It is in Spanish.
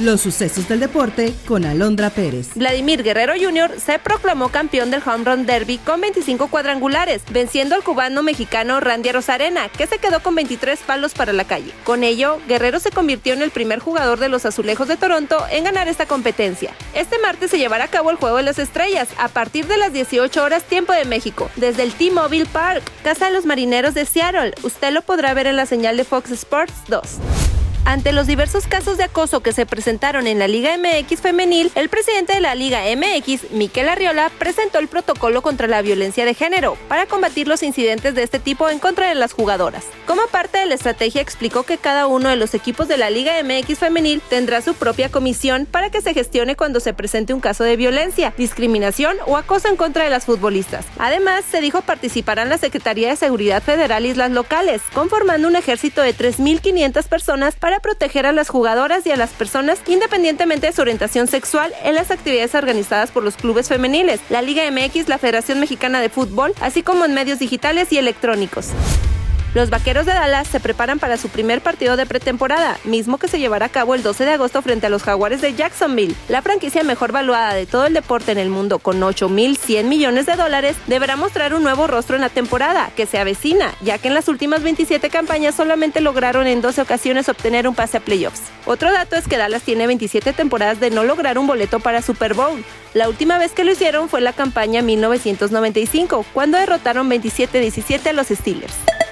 Los sucesos del deporte con Alondra Pérez. Vladimir Guerrero Jr. se proclamó campeón del Home Run Derby con 25 cuadrangulares, venciendo al cubano mexicano Randy Rosarena, que se quedó con 23 palos para la calle. Con ello, Guerrero se convirtió en el primer jugador de los Azulejos de Toronto en ganar esta competencia. Este martes se llevará a cabo el Juego de las Estrellas a partir de las 18 horas tiempo de México, desde el T-Mobile Park, casa de los marineros de Seattle. Usted lo podrá ver en la señal de Fox Sports 2. Ante los diversos casos de acoso que se presentaron en la Liga MX femenil, el presidente de la Liga MX, Miquel Arriola, presentó el protocolo contra la violencia de género para combatir los incidentes de este tipo en contra de las jugadoras. Como parte de la estrategia explicó que cada uno de los equipos de la Liga MX femenil tendrá su propia comisión para que se gestione cuando se presente un caso de violencia, discriminación o acoso en contra de las futbolistas. Además, se dijo participarán la Secretaría de Seguridad Federal y las locales, conformando un ejército de 3.500 personas para proteger a las jugadoras y a las personas independientemente de su orientación sexual en las actividades organizadas por los clubes femeniles, la Liga MX, la Federación Mexicana de Fútbol, así como en medios digitales y electrónicos. Los Vaqueros de Dallas se preparan para su primer partido de pretemporada, mismo que se llevará a cabo el 12 de agosto frente a los Jaguares de Jacksonville. La franquicia mejor valuada de todo el deporte en el mundo, con 8.100 millones de dólares, deberá mostrar un nuevo rostro en la temporada, que se avecina, ya que en las últimas 27 campañas solamente lograron en 12 ocasiones obtener un pase a playoffs. Otro dato es que Dallas tiene 27 temporadas de no lograr un boleto para Super Bowl. La última vez que lo hicieron fue la campaña 1995, cuando derrotaron 27-17 a los Steelers.